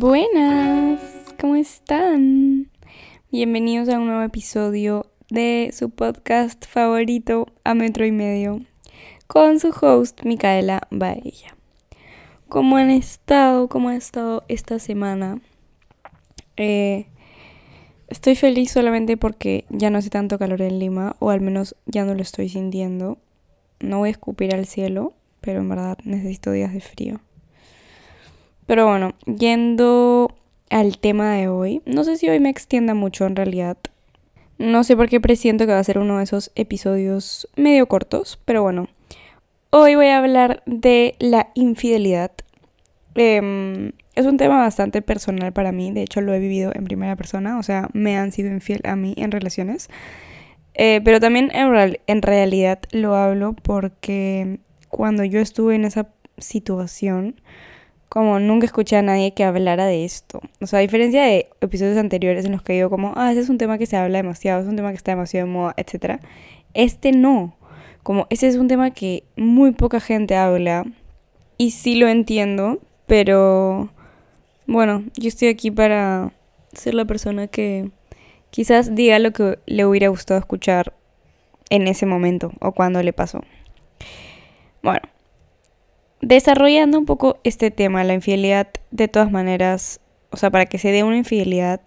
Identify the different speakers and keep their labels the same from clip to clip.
Speaker 1: Buenas, ¿cómo están? Bienvenidos a un nuevo episodio de su podcast favorito a metro y medio con su host Micaela Baella. ¿Cómo han estado? ¿Cómo ha estado esta semana? Eh, estoy feliz solamente porque ya no hace tanto calor en Lima, o al menos ya no lo estoy sintiendo. No voy a escupir al cielo, pero en verdad necesito días de frío. Pero bueno, yendo al tema de hoy, no sé si hoy me extienda mucho en realidad. No sé por qué presiento que va a ser uno de esos episodios medio cortos, pero bueno. Hoy voy a hablar de la infidelidad. Em, es un tema bastante personal para mí, de hecho lo he vivido en primera persona, o sea, me han sido infiel a mí en relaciones. Eh, pero también en, en realidad lo hablo porque cuando yo estuve en esa situación, como nunca escuché a nadie que hablara de esto. O sea, a diferencia de episodios anteriores en los que digo como, ah, ese es un tema que se habla demasiado, es un tema que está demasiado de moda, etc. Este no. Como ese es un tema que muy poca gente habla. Y sí lo entiendo, pero bueno, yo estoy aquí para ser la persona que quizás diga lo que le hubiera gustado escuchar en ese momento o cuando le pasó. Bueno, desarrollando un poco este tema, la infidelidad, de todas maneras, o sea, para que se dé una infidelidad,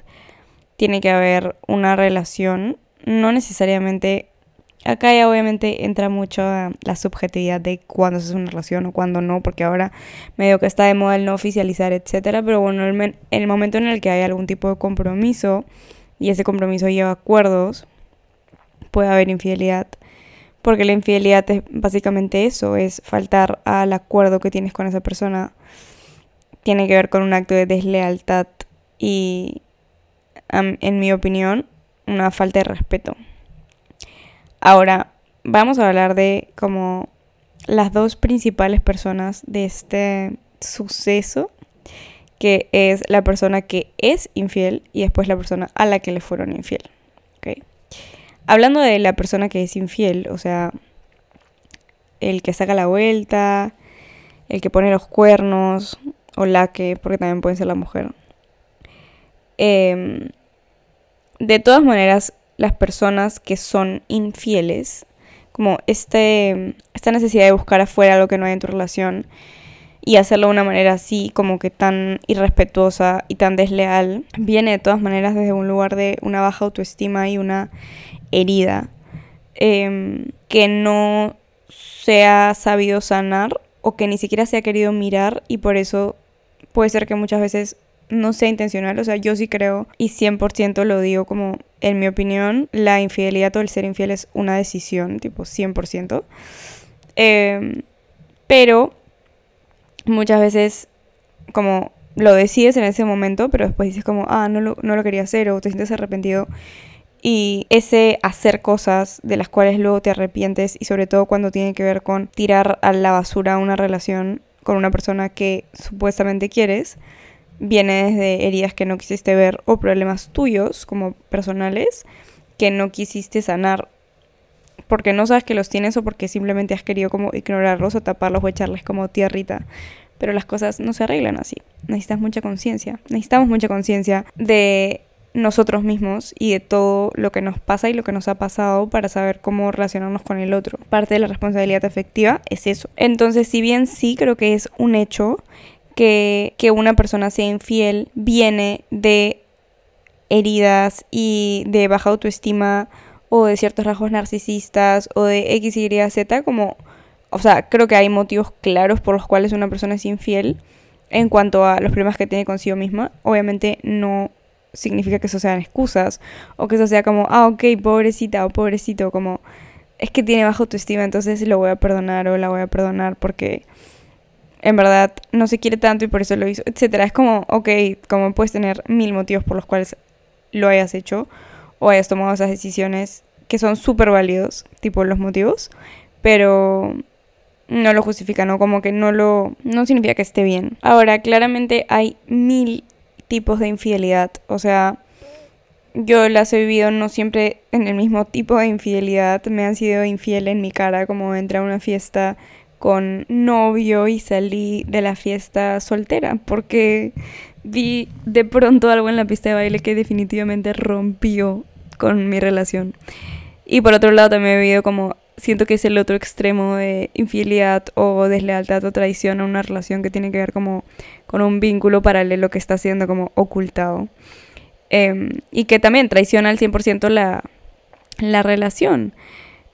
Speaker 1: tiene que haber una relación, no necesariamente, acá ya obviamente entra mucho la subjetividad de cuándo hace una relación o cuándo no, porque ahora medio que está de moda el no oficializar, etcétera, pero bueno, en el momento en el que hay algún tipo de compromiso y ese compromiso lleva acuerdos, puede haber infidelidad porque la infidelidad es básicamente eso, es faltar al acuerdo que tienes con esa persona. Tiene que ver con un acto de deslealtad y, en mi opinión, una falta de respeto. Ahora, vamos a hablar de como las dos principales personas de este suceso, que es la persona que es infiel y después la persona a la que le fueron infiel. ¿okay? Hablando de la persona que es infiel, o sea, el que saca la vuelta, el que pone los cuernos, o la que, porque también puede ser la mujer. Em, de todas maneras, las personas que son infieles, como este, esta necesidad de buscar afuera lo que no hay en tu relación y hacerlo de una manera así, como que tan irrespetuosa y tan desleal, viene de todas maneras desde un lugar de una baja autoestima y una herida em, que no se ha sabido sanar o que ni siquiera se ha querido mirar y por eso puede ser que muchas veces no sea intencional, o sea, yo sí creo y 100% lo digo como en mi opinión, la infidelidad o el ser infiel es una decisión, tipo 100%. Em, pero muchas veces como lo decides en ese momento, pero después dices como, ah, no lo, no lo quería hacer o te sientes arrepentido y ese hacer cosas de las cuales luego te arrepientes y sobre todo cuando tiene que ver con tirar a la basura una relación con una persona que supuestamente quieres, viene desde heridas que no quisiste ver o problemas tuyos como personales que no quisiste sanar porque no sabes que los tienes o porque simplemente has querido como ignorarlos o taparlos o echarles como tierrita. Pero las cosas no se arreglan así. Necesitas mucha conciencia. Necesitamos mucha conciencia de nosotros mismos y de todo lo que nos pasa y lo que nos ha pasado para saber cómo relacionarnos con el otro. Parte de la responsabilidad afectiva es eso. Entonces, si bien sí creo que es un hecho que, que una persona sea infiel, viene de heridas y de baja autoestima o de ciertos rasgos narcisistas o de X, Y, Z, como, o sea, creo que hay motivos claros por los cuales una persona es infiel en cuanto a los problemas que tiene consigo misma. Obviamente no significa que eso sean excusas o que eso sea como, ah, ok, pobrecita o pobrecito, como es que tiene baja autoestima, entonces lo voy a perdonar o la voy a perdonar porque en verdad no se quiere tanto y por eso lo hizo, etcétera. Es como, ok, como puedes tener mil motivos por los cuales lo hayas hecho o hayas tomado esas decisiones que son súper válidos, tipo los motivos, pero no lo justifica, ¿no? Como que no lo... no significa que esté bien. Ahora, claramente hay mil tipos de infidelidad. O sea, yo las he vivido no siempre en el mismo tipo de infidelidad. Me han sido infiel en mi cara, como entré a una fiesta con novio y salí de la fiesta soltera, porque vi de pronto algo en la pista de baile que definitivamente rompió con mi relación. Y por otro lado también he vivido como siento que es el otro extremo de infidelidad o deslealtad o traición a una relación que tiene que ver como con un vínculo paralelo que está siendo como ocultado. Em, y que también traiciona al 100% la, la relación.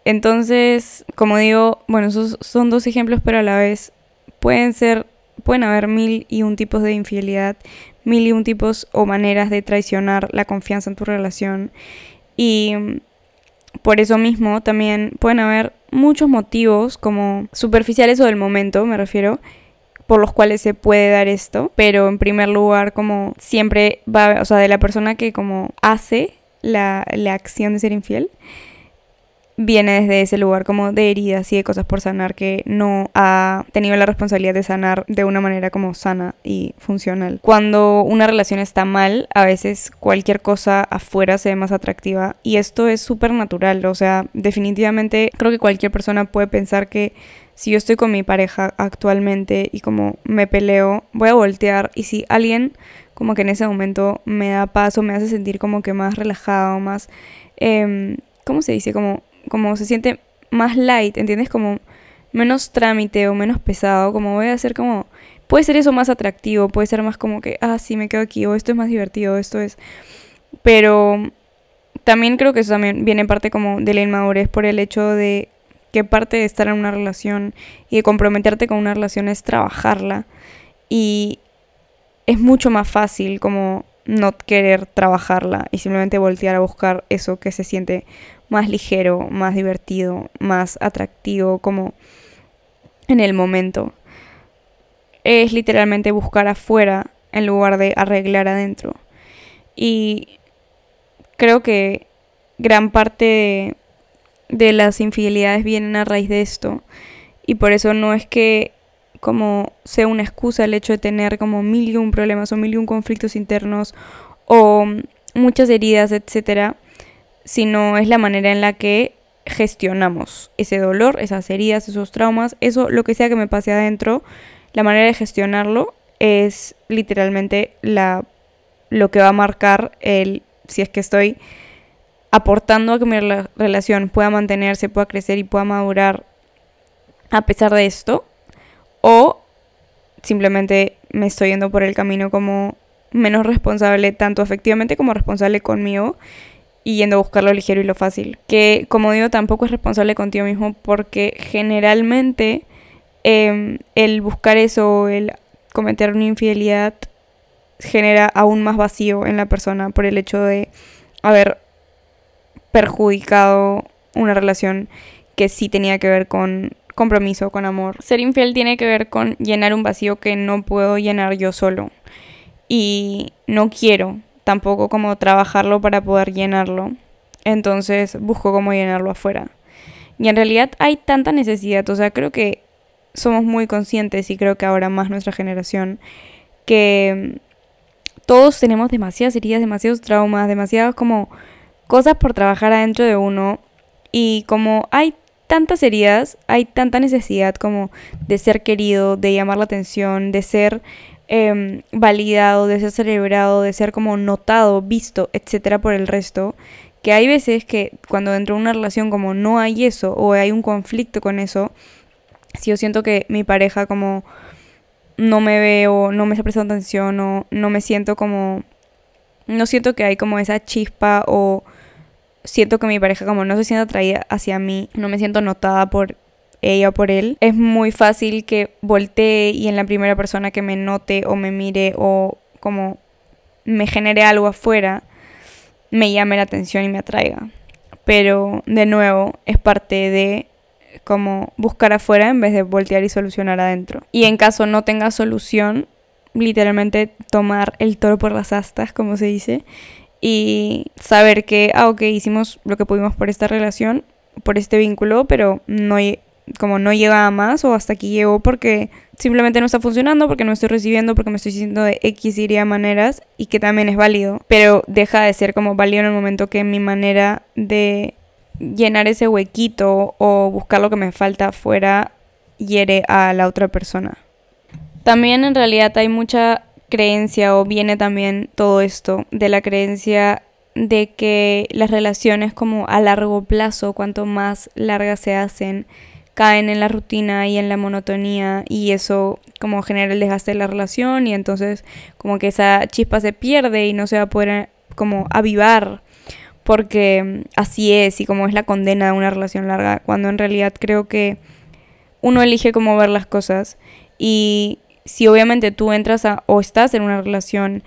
Speaker 1: Entonces, como digo, bueno, esos son dos ejemplos, pero a la vez pueden ser, pueden haber mil y un tipos de infidelidad, mil y un tipos o maneras de traicionar la confianza en tu relación. Y por eso mismo también pueden haber muchos motivos como superficiales o del momento, me refiero, por los cuales se puede dar esto, pero en primer lugar como siempre va, o sea, de la persona que como hace la, la acción de ser infiel, viene desde ese lugar como de heridas y de cosas por sanar que no ha tenido la responsabilidad de sanar de una manera como sana y funcional. Cuando una relación está mal, a veces cualquier cosa afuera se ve más atractiva y esto es súper natural, o sea, definitivamente creo que cualquier persona puede pensar que si yo estoy con mi pareja actualmente y como me peleo, voy a voltear y si alguien como que en ese momento me da paso, me hace sentir como que más relajado, más, eh, ¿cómo se dice? Como como se siente más light, ¿entiendes? Como menos trámite o menos pesado, como voy a hacer como... Puede ser eso más atractivo, puede ser más como que, ah, sí, me quedo aquí, o esto es más divertido, esto es... Pero también creo que eso también viene parte como de la inmadurez por el hecho de que parte de estar en una relación y de comprometerte con una relación es trabajarla. Y es mucho más fácil como no querer trabajarla y simplemente voltear a buscar eso que se siente más ligero, más divertido, más atractivo, como en el momento. Es literalmente buscar afuera en lugar de arreglar adentro. Y creo que gran parte de, las infidelidades vienen a raíz de esto. Y por eso no es que como sea una excusa el hecho de tener como mil y un problemas o mil y un conflictos internos o muchas heridas, etcétera, sino es la manera en la que gestionamos ese dolor, esas heridas, esos traumas, eso, lo que sea que me pase adentro, la manera de gestionarlo es literalmente la, lo que va a marcar el si es que estoy aportando a que mi relación pueda mantenerse, pueda crecer y pueda madurar a pesar de esto, o simplemente me estoy yendo por el camino como menos responsable, tanto afectivamente como responsable conmigo, y yendo a buscar lo ligero y lo fácil. Que, como digo, tampoco es responsable contigo mismo porque generalmente em, el buscar eso, el cometer una infidelidad, genera aún más vacío en la persona por el hecho de haber perjudicado una relación que sí tenía que ver con compromiso, con amor. Ser infiel tiene que ver con llenar un vacío que no puedo llenar yo solo. Y no quiero tampoco como trabajarlo para poder llenarlo. Entonces busco cómo llenarlo afuera. Y en realidad hay tanta necesidad, o sea, creo que somos muy conscientes y creo que ahora más nuestra generación, que todos tenemos demasiadas heridas, demasiados traumas, demasiadas como cosas por trabajar adentro de uno. Y como hay tantas heridas, hay tanta necesidad como de ser querido, de llamar la atención, de ser Em, validado, de ser celebrado, de ser como notado, visto, etcétera, por el resto. Que hay veces que cuando dentro de una relación como no hay eso o hay un conflicto con eso, si yo siento que mi pareja como no me veo, no me está prestando atención o no me siento como no siento que hay como esa chispa o siento que mi pareja como no se siente atraída hacia mí, no me siento notada por ella por él, es muy fácil que voltee y en la primera persona que me note o me mire o como me genere algo afuera, me llame la atención y me atraiga. Pero de nuevo es parte de como buscar afuera en vez de voltear y solucionar adentro. Y en caso no tenga solución, literalmente tomar el toro por las astas, como se dice, y saber que, ah, ok, hicimos lo que pudimos por esta relación, por este vínculo, pero no, como no llega a más o hasta aquí llegó porque simplemente no está funcionando, porque no estoy recibiendo, porque me estoy sintiendo de X y maneras y que también es válido, pero deja de ser como válido en el momento que mi manera de llenar ese huequito o buscar lo que me falta afuera hiere a la otra persona. También en realidad hay mucha creencia o viene también todo esto de la creencia de que las relaciones como a largo plazo, cuanto más largas se hacen, caen en la rutina y en la monotonía y eso como genera el desgaste de la relación y entonces como que esa chispa se pierde y no se va a poder como avivar porque así es y como es la condena de una relación larga, cuando en realidad creo que uno elige cómo ver las cosas y si obviamente tú entras a, o estás en una relación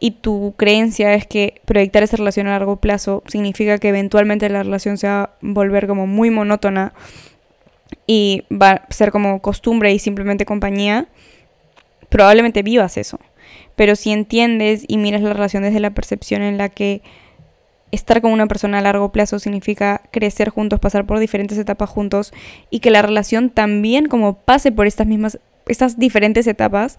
Speaker 1: y tu creencia es que proyectar esa relación a largo plazo significa que eventualmente la relación se va a volver como muy monótona y va a ser como costumbre y simplemente compañía, probablemente vivas eso. Pero si entiendes y miras la relación desde la percepción en la que estar con una persona a largo plazo significa crecer juntos, pasar por diferentes etapas juntos y que la relación también como pase por estas mismas, estas diferentes etapas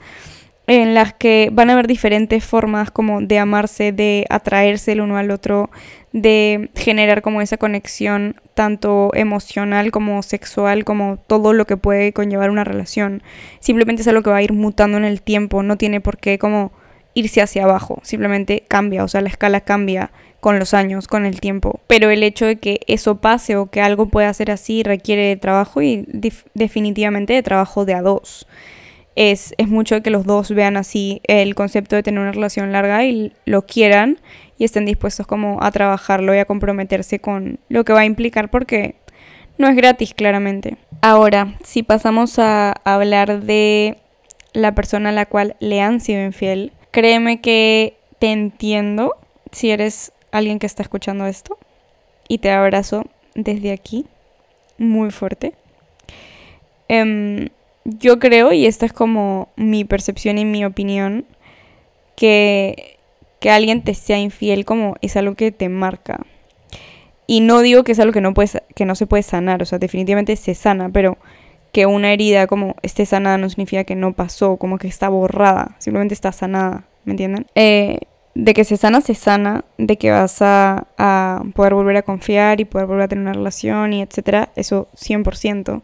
Speaker 1: en las que van a haber diferentes formas como de amarse, de atraerse el uno al otro, de generar como esa conexión tanto emocional como sexual, como todo lo que puede conllevar una relación. Simplemente es algo que va a ir mutando en el tiempo, no tiene por qué como irse hacia abajo, simplemente cambia, o sea, la escala cambia con los años, con el tiempo. Pero el hecho de que eso pase o que algo pueda ser así requiere de trabajo y definitivamente de trabajo de a dos. Es, es mucho que los dos vean así el concepto de tener una relación larga y lo quieran y estén dispuestos como a trabajarlo y a comprometerse con lo que va a implicar porque no es gratis claramente. Ahora, si pasamos a hablar de la persona a la cual le han sido infiel, créeme que te entiendo si eres alguien que está escuchando esto y te abrazo desde aquí muy fuerte. Em, yo creo, y esta es como mi percepción y mi opinión, que, que alguien te sea infiel como es algo que te marca. Y no digo que es algo que no, puedes, que no se puede sanar, o sea, definitivamente se sana, pero que una herida como esté sanada no significa que no pasó, como que está borrada, simplemente está sanada, ¿me entienden? Eh, de que se sana, se sana, de que vas a, poder volver a confiar y poder volver a tener una relación y etcétera, eso 100%.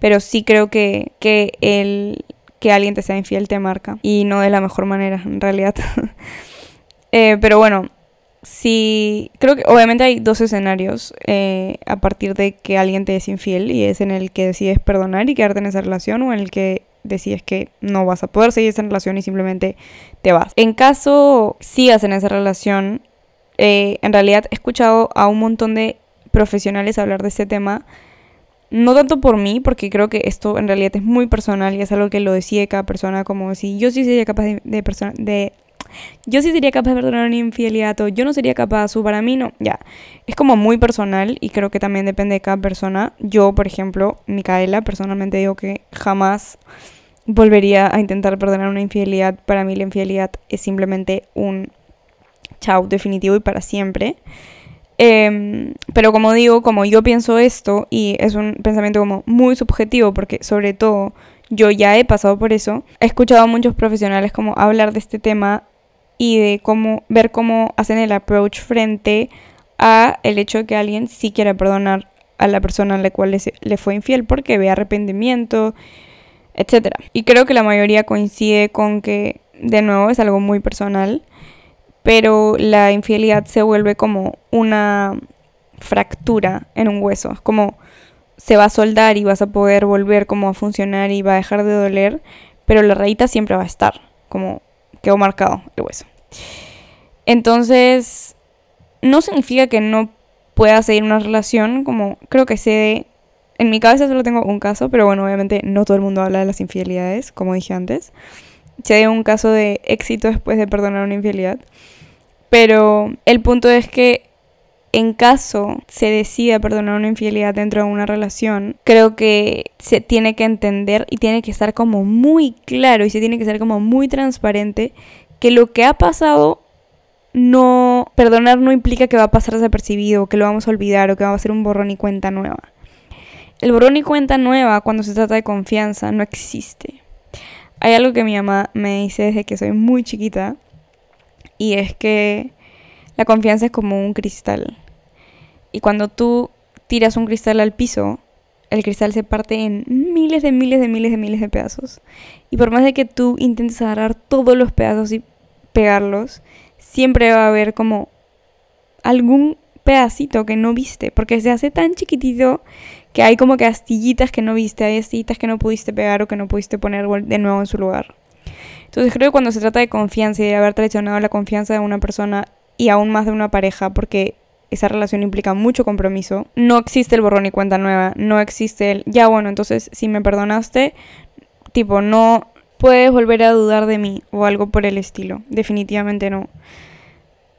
Speaker 1: Pero sí creo que, que, el, que alguien te sea infiel te marca y no de la mejor manera, en realidad. Eh, pero bueno, sí, creo que obviamente hay dos escenarios eh, a partir de que alguien te es infiel y es en el que decides perdonar y quedarte en esa relación o en el que decides que no vas a poder seguir esa relación y simplemente te vas. En caso sigas en esa relación, eh, en realidad he escuchado a un montón de profesionales hablar de este tema. No tanto por mí, porque creo que esto en realidad es muy personal y es algo que lo decide cada persona, como si yo sí sería capaz de, de, de yo sí sería capaz de perdonar una infidelidad o yo no sería capaz o para mí no, ya. Es como muy personal y creo que también depende de cada persona. Yo, por ejemplo, Micaela, personalmente digo que jamás volvería a intentar perdonar una infidelidad. Para mí la infidelidad es simplemente un chau definitivo y para siempre. Em, pero como digo, como yo pienso esto, y es un pensamiento como muy subjetivo, porque sobre todo yo ya he pasado por eso, he escuchado a muchos profesionales como hablar de este tema y de cómo ver cómo hacen el approach frente a el hecho de que alguien sí quiera perdonar a la persona a la cual le, fue infiel porque ve arrepentimiento, etc. Y creo que la mayoría coincide con que, de nuevo, es algo muy personal, pero la infidelidad se vuelve como una fractura en un hueso, es como se va a soldar y vas a poder volver como a funcionar y va a dejar de doler, pero la rayita siempre va a estar, como quedó marcado el hueso. Entonces, no significa que no pueda seguir una relación, como creo que se en mi cabeza solo tengo un caso, pero bueno, obviamente no todo el mundo habla de las infidelidades, como dije antes. Se dio un caso de éxito después de perdonar una infidelidad. Pero el punto es que en caso se decida perdonar una infidelidad dentro de una relación, creo que se tiene que entender y tiene que estar como muy claro y se tiene que ser como muy transparente que lo que ha pasado no perdonar no implica que va a pasar desapercibido, que lo vamos a olvidar o que va a ser un borrón y cuenta nueva. El borrón y cuenta nueva cuando se trata de confianza no existe. Hay algo que mi mamá me dice desde que soy muy chiquita y es que la confianza es como un cristal. Y cuando tú tiras un cristal al piso, el cristal se parte en miles de miles de miles de miles de pedazos. Y por más de que tú intentes agarrar todos los pedazos y pegarlos, siempre va a haber como algún pedacito que no viste, porque se hace tan chiquitito que hay como que astillitas que no viste, hay astillitas que no pudiste pegar o que no pudiste poner de nuevo en su lugar. Entonces creo que cuando se trata de confianza y de haber traicionado la confianza de una persona y aún más de una pareja, porque esa relación implica mucho compromiso, no existe el borrón y cuenta nueva, no existe el, ya bueno, entonces si me perdonaste, tipo, no puedes volver a dudar de mí o algo por el estilo, definitivamente no.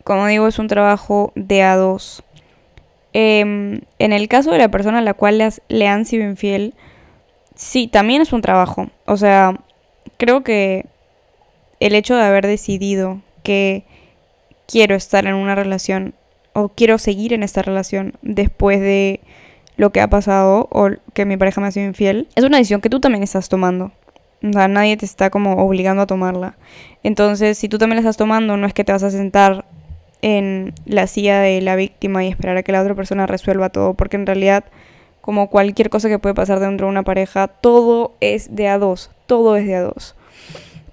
Speaker 1: Como digo, es un trabajo de a dos. Em, en el caso de la persona a la cual le han sido infiel, sí, también es un trabajo. O sea, creo que el hecho de haber decidido que quiero estar en una relación o quiero seguir en esta relación después de lo que ha pasado o que mi pareja me ha sido infiel, es una decisión que tú también estás tomando. O sea, nadie te está como obligando a tomarla. Entonces, si tú también la estás tomando, no es que te vas a sentar en la silla de la víctima y esperar a que la otra persona resuelva todo, porque en realidad, como cualquier cosa que puede pasar dentro de una pareja, todo es de a dos, todo es de a dos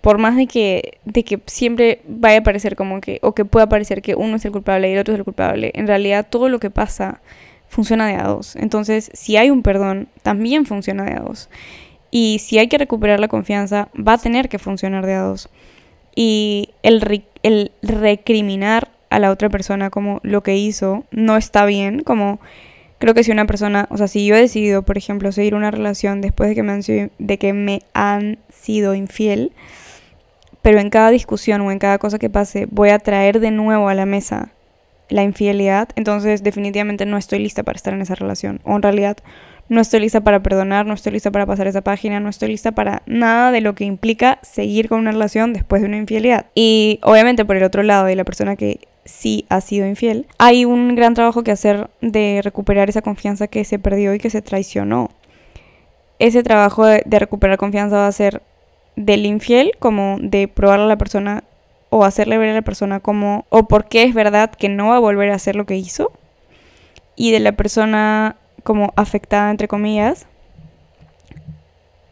Speaker 1: por más de que, de que siempre vaya a parecer como que, o que pueda parecer que uno es el culpable y el otro es el culpable, en realidad todo lo que pasa funciona de a dos. Entonces, si hay un perdón, también funciona de a dos. Y si hay que recuperar la confianza, va a tener que funcionar de a dos. Y el, recriminar a la otra persona como lo que hizo no está bien, como creo que si una persona, o sea, si yo he decidido, por ejemplo, seguir una relación después de que me han de que me han sido infiel, pero en cada discusión o en cada cosa que pase voy a traer de nuevo a la mesa la infidelidad, entonces definitivamente no estoy lista para estar en esa relación. O en realidad no estoy lista para perdonar, no estoy lista para pasar esa página, no estoy lista para nada de lo que implica seguir con una relación después de una infidelidad. Y obviamente por el otro lado de la persona que sí ha sido infiel, hay un gran trabajo que hacer de recuperar esa confianza que se perdió y que se traicionó. Ese trabajo de, de recuperar confianza va a ser del infiel como de probar a la persona o hacerle ver a la persona como o por qué es verdad que no va a volver a hacer lo que hizo y de la persona como afectada entre comillas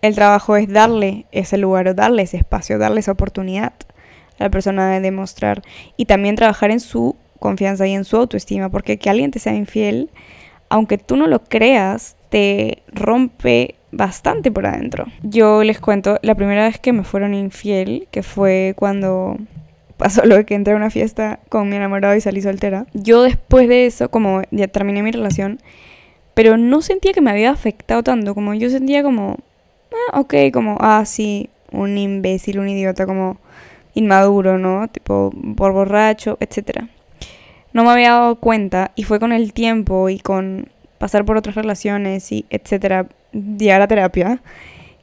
Speaker 1: el trabajo es darle ese lugar o darle ese espacio, darle esa oportunidad a la persona de demostrar y también trabajar en su confianza y en su autoestima, porque que alguien te sea infiel, aunque tú no lo creas, te rompe bastante por adentro. Yo les cuento, la primera vez que me fueron infiel, que fue cuando pasó lo de que entré a una fiesta con mi enamorado y salí soltera. Yo después de eso, como ya terminé mi relación, pero no sentía que me había afectado tanto, como yo sentía como, ah, ok, como, ah, sí, un imbécil, un idiota, como inmaduro, ¿no? Tipo, por borracho, etc. No me había dado cuenta y fue con el tiempo y con pasar por otras relaciones y etcétera, llegar a terapia,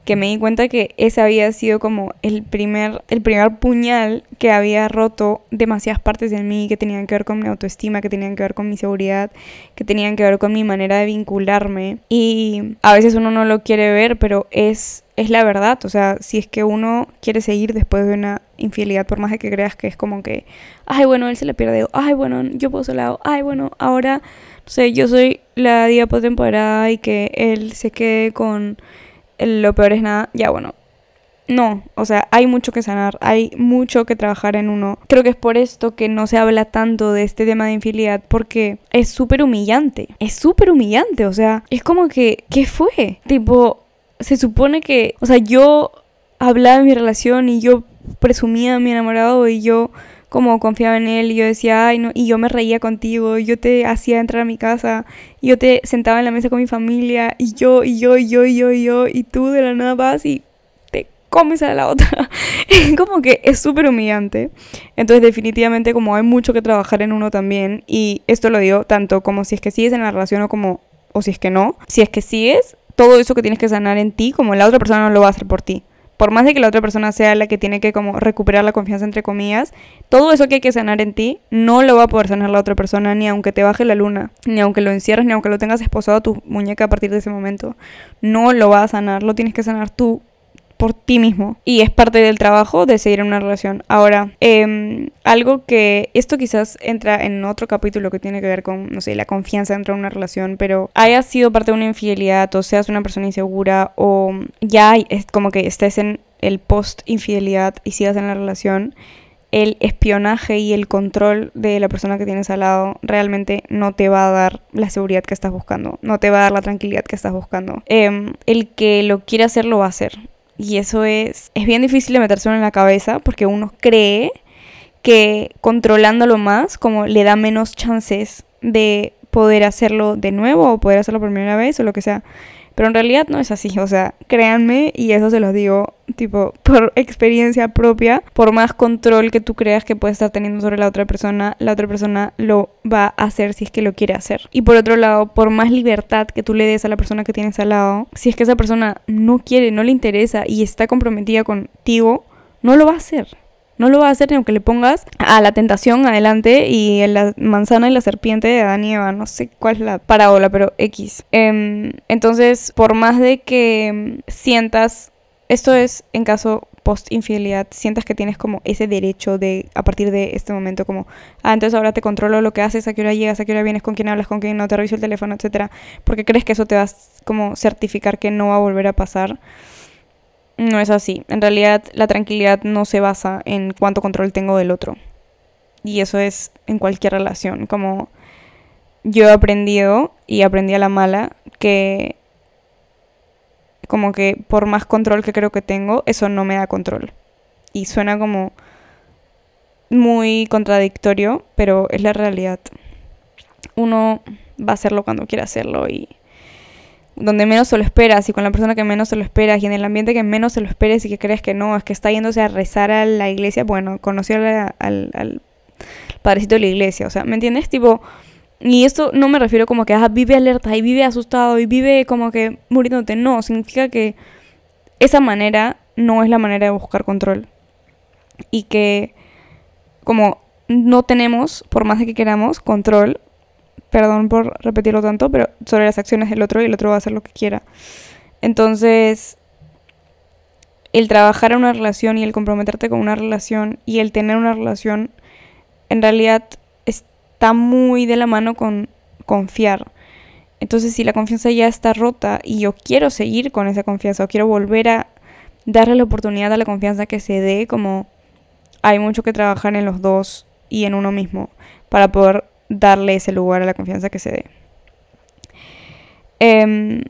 Speaker 1: que me di cuenta que ese había sido como el primer, el primer puñal que había roto demasiadas partes de mí, que tenían que ver con mi autoestima, que tenían que ver con mi seguridad, que tenían que ver con mi manera de vincularme. Y a veces uno no lo quiere ver, pero es, es la verdad. O sea, si es que uno quiere seguir después de una infidelidad, por más de que creas que es como que, ay, bueno, él se le pierde, ay, bueno, yo puedo lado, ay, bueno, ahora sé, yo soy la diapo temporada y que él se quede con lo peor es nada, ya bueno. No, o sea, hay mucho que sanar, hay mucho que trabajar en uno. Creo que es por esto que no se habla tanto de este tema de infidelidad, porque es súper humillante. Es súper humillante, o sea, es como que, ¿qué fue? Tipo, se supone que, o sea, yo hablaba de mi relación y yo presumía a mi enamorado y yo como confiaba en él y yo decía, ay, no, y yo me reía contigo, yo te hacía entrar a mi casa, yo te sentaba en la mesa con mi familia, y yo, y yo, y yo, y yo, y yo, y tú de la nada vas y te comes a la otra. como que es súper humillante. Entonces definitivamente como hay mucho que trabajar en uno también, y esto lo digo tanto como si es que sigues en la relación o como, o si es que no, si es que sigues, todo eso que tienes que sanar en ti, como la otra persona no lo va a hacer por ti por más de que la otra persona sea la que tiene que como recuperar la confianza entre comillas, todo eso que hay que sanar en ti no lo va a poder sanar la otra persona ni aunque te baje la luna, ni aunque lo encierres, ni aunque lo tengas esposado a tu muñeca a partir de ese momento. No lo va a sanar, lo tienes que sanar tú por ti mismo. Y es parte del trabajo de seguir en una relación. Ahora, em, algo que esto quizás entra en otro capítulo que tiene que ver con, no sé, la confianza dentro de una relación, pero haya sido parte de una infidelidad o seas una persona insegura o ya es como que estés en el post infidelidad y sigas en la relación el espionaje y el control de la persona que tienes al lado realmente no te va a dar la seguridad que estás buscando, no te va a dar la tranquilidad que estás buscando. Em, el que lo quiere hacer lo va a hacer. Y eso es, es bien difícil de meterse en la cabeza porque uno cree que controlándolo más, como le da menos chances de poder hacerlo de nuevo o poder hacerlo por primera vez o lo que sea. Pero en realidad no es así, o sea, créanme, y eso se los digo, tipo, por experiencia propia, por más control que tú creas que puedes estar teniendo sobre la otra persona, la otra persona lo va a hacer si es que lo quiere hacer. Y por otro lado, por más libertad que tú le des a la persona que tienes al lado, si es que esa persona no quiere, no le interesa y está comprometida contigo, no lo va a hacer. No lo va a hacer ni aunque le pongas a la tentación adelante y la manzana y la serpiente de Adán y Eva. No sé cuál es la parábola, pero X. Em, entonces, por más de que em, sientas, esto es en caso post infidelidad, sientas que tienes como ese derecho de a partir de este momento como, ah, entonces ahora te controlo lo que haces, a qué hora llegas, a qué hora vienes, con quién hablas, con quién no, te reviso el teléfono, etcétera, porque crees que eso te va a como certificar que no va a volver a pasar. No es así. En realidad la tranquilidad no se basa en cuánto control tengo del otro. Y eso es en cualquier relación. Como yo he aprendido y aprendí a la mala que como que por más control que creo que tengo, eso no me da control. Y suena como muy contradictorio, pero es la realidad. Uno va a hacerlo cuando quiera hacerlo y donde menos se lo esperas y con la persona que menos se lo esperas y en el ambiente que menos se lo esperes y que crees que no, es que está yéndose a rezar a la iglesia, bueno, conoció al, al, padrecito de la iglesia, o sea, ¿me entiendes? Tipo, y esto no me refiero como que ah, vive alerta y vive asustado y vive como que muriéndote, no, significa que esa manera no es la manera de buscar control y que como no tenemos, por más que queramos, control perdón por repetirlo tanto, pero sobre las acciones del otro y el otro va a hacer lo que quiera. Entonces, el trabajar en una relación y el comprometerte con una relación y el tener una relación, en realidad está muy de la mano con confiar. Entonces, si la confianza ya está rota y yo quiero seguir con esa confianza o quiero volver a darle la oportunidad a la confianza que se dé, como hay mucho que trabajar en los dos y en uno mismo para poder darle ese lugar a la confianza que se dé. Em,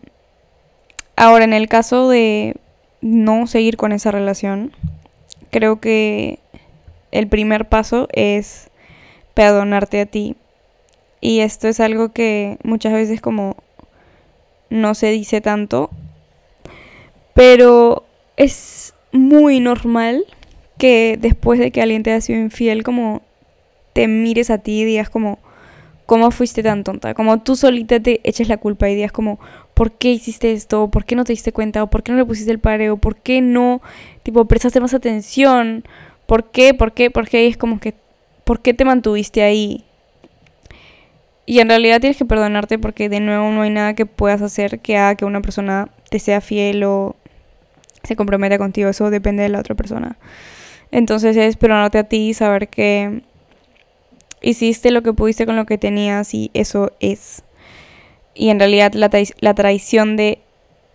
Speaker 1: ahora, en el caso de no seguir con esa relación, creo que el primer paso es perdonarte a ti. Y esto es algo que muchas veces como no se dice tanto, pero es muy normal que después de que alguien te haya sido infiel, como te mires a ti y digas como, ¿Cómo fuiste tan tonta? Como tú solita te eches la culpa y digas como, ¿por qué hiciste esto? ¿Por qué no te diste cuenta? ¿O por qué no le pusiste el pareo? ¿Por qué no, tipo, prestaste más atención? ¿Por qué? ¿Por qué? ¿Por qué? Y es como que, ¿por qué te mantuviste ahí? Y en realidad tienes que perdonarte porque de nuevo no hay nada que puedas hacer que haga que una persona te sea fiel o se comprometa contigo. Eso depende de la otra persona. Entonces es perdonarte a ti y saber que hiciste lo que pudiste con lo que tenías y eso es. Y en realidad la, la traición de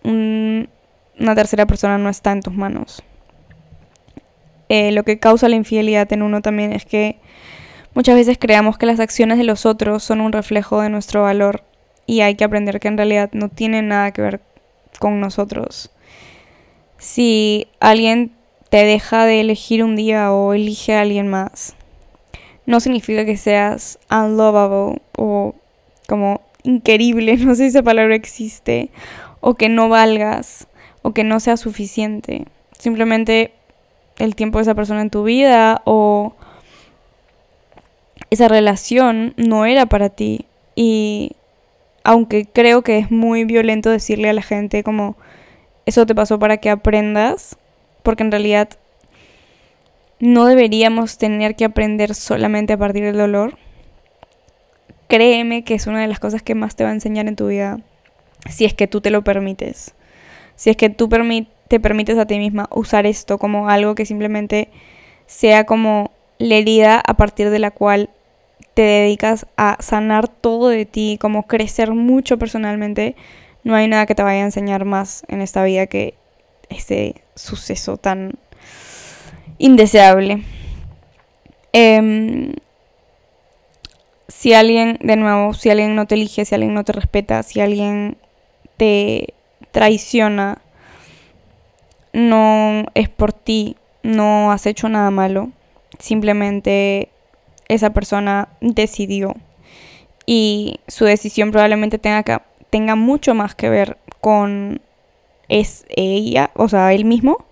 Speaker 1: una tercera persona no está en tus manos. Eh, lo que causa la infidelidad en uno también es que muchas veces creamos que las acciones de los otros son un reflejo de nuestro valor y hay que aprender que en realidad no tienen nada que ver con nosotros. Si alguien te deja de elegir un día o elige a alguien más, no significa que seas unlovable o como increíble, no sé si esa palabra existe, o que no valgas, o que no sea suficiente. Simplemente el tiempo de esa persona en tu vida o esa relación no era para ti. Y aunque creo que es muy violento decirle a la gente como eso te pasó para que aprendas, porque en realidad no deberíamos tener que aprender solamente a partir del dolor. Créeme que es una de las cosas que más te va a enseñar en tu vida si es que tú te lo permites. Si es que tú te permites a ti misma usar esto como algo que simplemente sea como la herida a partir de la cual te dedicas a sanar todo de ti, como crecer mucho personalmente, no hay nada que te vaya a enseñar más en esta vida que ese suceso tan indeseable. Em, si alguien, de nuevo, si alguien no te elige, si alguien no te respeta, si alguien te traiciona, no es por ti, no has hecho nada malo, simplemente esa persona decidió y su decisión probablemente tenga, que, tenga mucho más que ver con es ella, o sea, él mismo,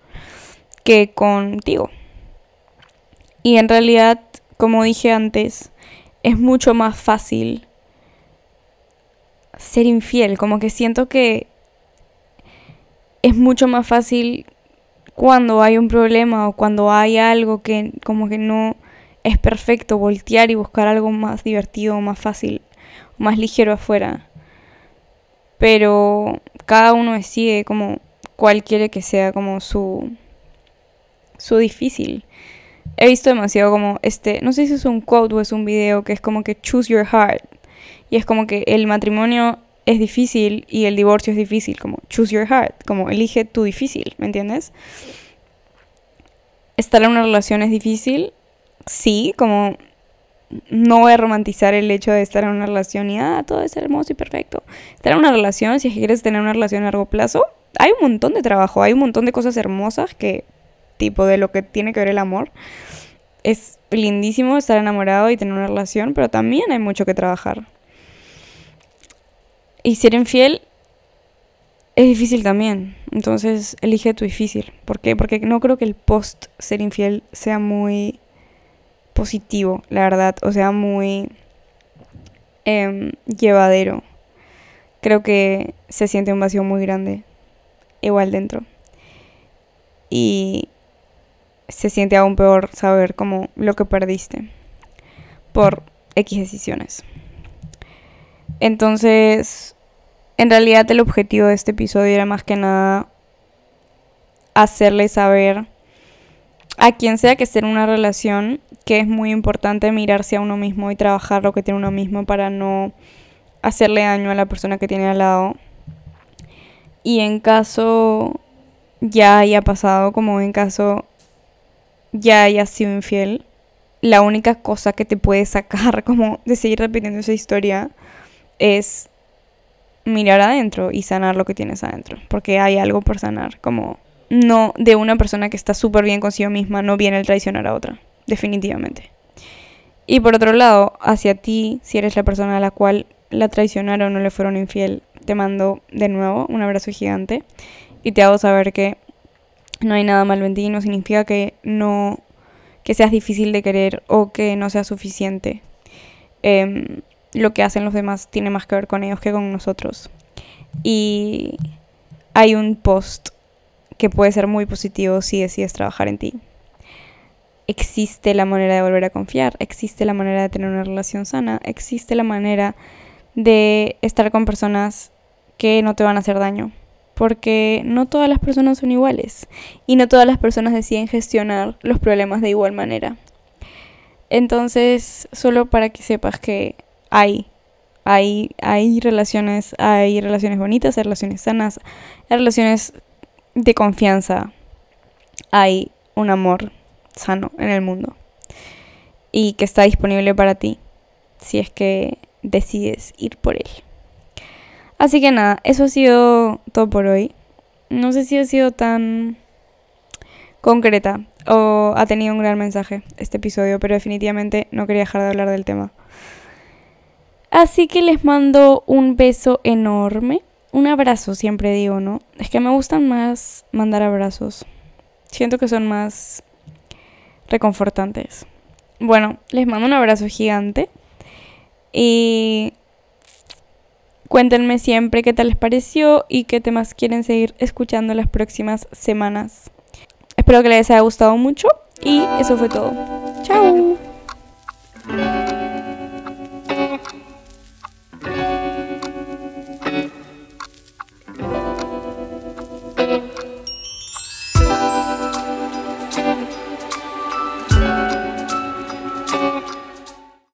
Speaker 1: que contigo. Y en realidad, como dije antes, es mucho más fácil ser infiel, como que siento que es mucho más fácil cuando hay un problema o cuando hay algo que como que no es perfecto, voltear y buscar algo más divertido, más fácil, más ligero afuera. Pero cada uno decide como cuál quiere que sea como su su difícil. He visto demasiado como este, no sé si es un quote o es un video que es como que choose your heart. Y es como que el matrimonio es difícil y el divorcio es difícil, como choose your heart, como elige tu difícil, ¿me entiendes? Estar en una relación es difícil, sí, como no voy a romantizar el hecho de estar en una relación y ah, todo es hermoso y perfecto. Estar en una relación, si quieres tener una relación a largo plazo, hay un montón de trabajo, hay un montón de cosas hermosas que, tipo de lo que tiene que ver el amor. Es lindísimo estar enamorado y tener una relación, pero también hay mucho que trabajar. Y ser infiel es difícil también. Entonces, elige tu difícil. ¿Por qué? Porque no creo que el post ser infiel sea muy positivo, la verdad. O sea, muy em, llevadero. Creo que se siente un vacío muy grande. Igual dentro. Y se siente aún peor saber como lo que perdiste. Por X decisiones. Entonces, en realidad el objetivo de este episodio era más que nada hacerle saber a quien sea que esté en una relación que es muy importante mirarse a uno mismo y trabajar lo que tiene uno mismo para no hacerle daño a la persona que tiene al lado. Y en caso ya haya pasado, como en caso ya haya sido infiel, la única cosa que te puede sacar como de seguir repitiendo esa historia es mirar adentro y sanar lo que tienes adentro, porque hay algo por sanar, como no de una persona que está súper bien consigo misma, no viene el traicionar a otra, definitivamente. Y por otro lado, hacia ti, si eres la persona a la cual la traicionaron o le fueron infiel, te mando de nuevo un abrazo gigante y te hago saber que no hay nada malo en ti, no significa que no que seas difícil de querer o que no seas suficiente. Em, lo que hacen los demás tiene más que ver con ellos que con nosotros. Y hay un post que puede ser muy positivo si decides trabajar en ti. Existe la manera de volver a confiar, existe la manera de tener una relación sana, existe la manera de estar con personas que no te van a hacer daño. Porque no todas las personas son iguales y no todas las personas deciden gestionar los problemas de igual manera. Entonces, solo para que sepas que hay. Hay, hay relaciones, hay relaciones bonitas, hay relaciones sanas, hay relaciones de confianza. Hay un amor sano en el mundo. Y que está disponible para ti si es que decides ir por él. Así que nada, eso ha sido todo por hoy. No sé si ha sido tan concreta o ha tenido un gran mensaje este episodio, pero definitivamente no quería dejar de hablar del tema. Así que les mando un beso enorme. Un abrazo, siempre digo, ¿no? Es que me gustan más mandar abrazos. Siento que son más reconfortantes. Bueno, les mando un abrazo gigante. Y cuéntenme siempre qué tal les pareció y qué temas quieren seguir escuchando las próximas semanas. Espero que les haya gustado mucho y eso fue todo. Chao.